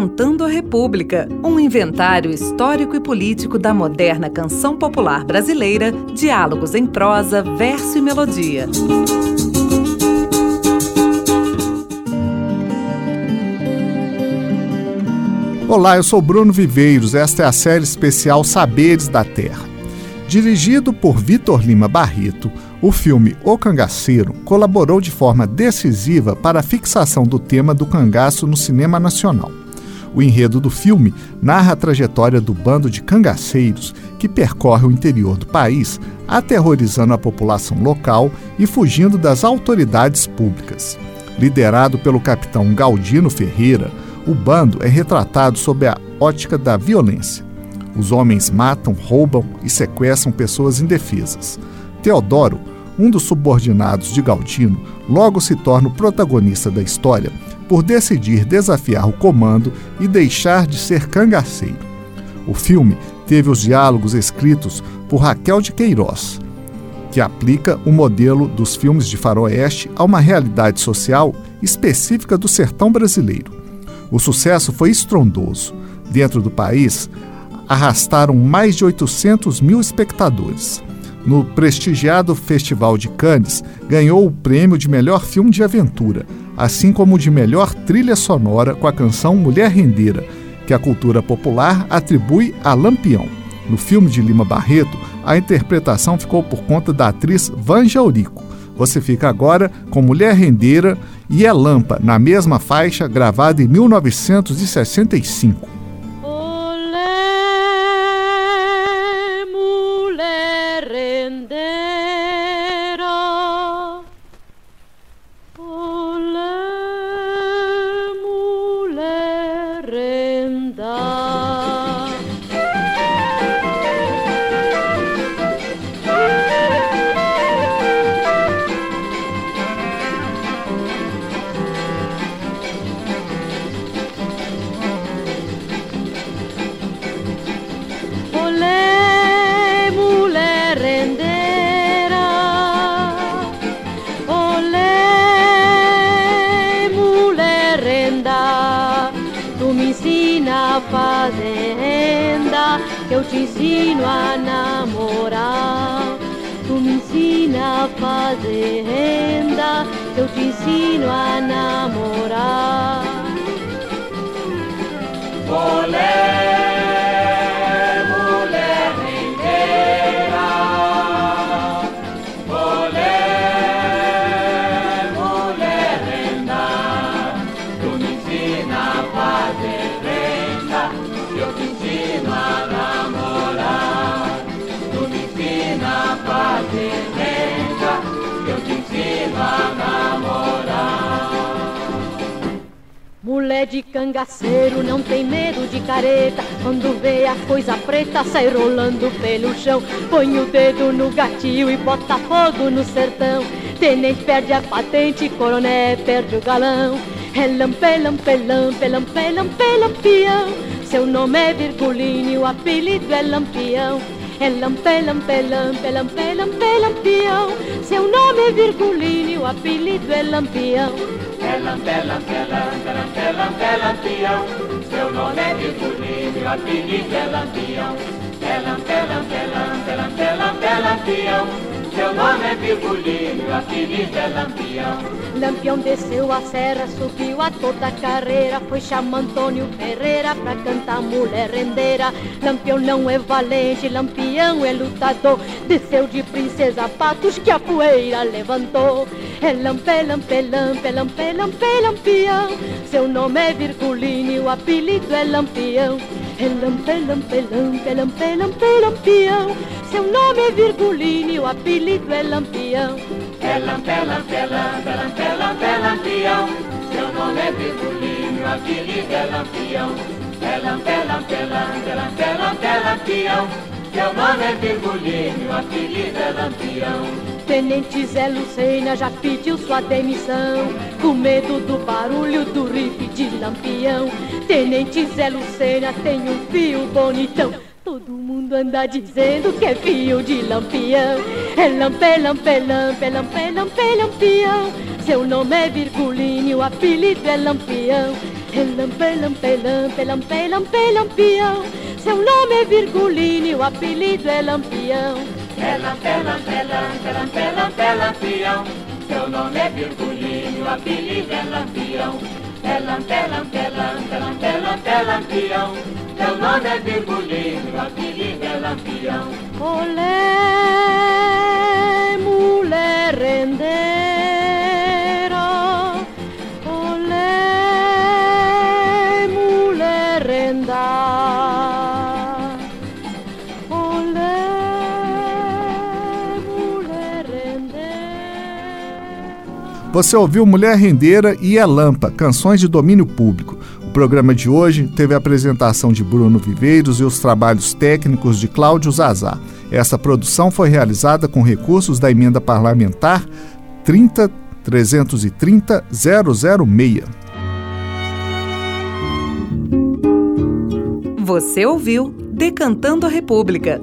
Cantando a República, um inventário histórico e político da moderna canção popular brasileira, diálogos em prosa, verso e melodia. Olá, eu sou Bruno Viveiros. Esta é a série especial Saberes da Terra. Dirigido por Vitor Lima Barreto, o filme O Cangaceiro colaborou de forma decisiva para a fixação do tema do cangaço no cinema nacional. O enredo do filme narra a trajetória do bando de cangaceiros que percorre o interior do país, aterrorizando a população local e fugindo das autoridades públicas. Liderado pelo capitão Galdino Ferreira, o bando é retratado sob a ótica da violência. Os homens matam, roubam e sequestram pessoas indefesas. Teodoro, um dos subordinados de Galdino, logo se torna o protagonista da história por decidir desafiar o comando e deixar de ser cangaceiro. O filme teve os diálogos escritos por Raquel de Queiroz, que aplica o modelo dos filmes de faroeste a uma realidade social específica do sertão brasileiro. O sucesso foi estrondoso. Dentro do país, arrastaram mais de 800 mil espectadores. No prestigiado Festival de Cannes, ganhou o prêmio de melhor filme de aventura, assim como de melhor trilha sonora com a canção Mulher Rendeira, que a cultura popular atribui a Lampião. No filme de Lima Barreto, a interpretação ficou por conta da atriz Vanja Eurico. Você fica agora com Mulher Rendeira e É Lampa, na mesma faixa, gravada em 1965. Fazenda que eu te ensino a namorar. Tu me ensina a que eu te ensino a namorar. Mulher de cangaceiro não tem medo de careta. Quando vê a coisa preta sai rolando pelo chão. Põe o dedo no gatilho e bota fogo no sertão. Tenente perde a patente, coroné perde o galão. É lampe, lampe, lampe, lampe, lampe, lampião Seu nome é Virgulino, o apelido é Lampião. É lampe, lampe, lampe, lampião Seu nome é Virgulino, o apelido é Lampião é lampe, lampe, lampe, lampe, lampe, lampião Seu nome é Virgulino, o apelido é Lampião É lampe, lampe, lampe, lampe, lampe, lampião seu nome é Virgulino, apelido é Lampião. Lampião desceu a serra, subiu a toda carreira, foi chamar Antônio Ferreira pra cantar mulher rendeira. Lampião não é valente, Lampião é lutador, desceu de princesa Patos que a poeira levantou. É lampe, lampe, lampe, lampe, lampe, lampião. Seu nome é Virgulino, o apelido é Lampião. É lampe, lampe, lampe, lampe, lampe, lampião. Seu nome é Virgulino, o apelido é Lampião. É lampe, lampe, lampe, lampe, lampe, lampião. Seu nome é Virgulino, o apelido é Lampião. É lampe, lampe, lampe, lampe, lampe, lampião. Seu nome é Virgulino, o apelido é Lampião. Tenente Zé Lucena já pediu sua demissão Com medo do barulho do riff de lampião Tenente Zé Lucena tem um fio bonitão Todo mundo anda dizendo que é fio de lampião É lampe, lampe, lampe, lampe, lampe, lampião Seu nome é Virgulino, o apelido é lampião Lampe, lampe, lampe, lampe, lampe, lampião. Seu nome é Virgulino o apelido é Lampião. É lampe, lampe, lampe, lampe, lampe, lampião. Seu nome é Virgulino, o apelido é Lampião. É lampe, lampe, lampe, lampe, lampião. Seu nome é Virgulino, apelido é Lampião. Olé, mulher rendeira. Você ouviu Mulher Rendeira e Elampa, canções de domínio público. O programa de hoje teve a apresentação de Bruno Viveiros e os trabalhos técnicos de Cláudio Zazá. Essa produção foi realizada com recursos da emenda parlamentar 30 330 006. Você ouviu Decantando a República,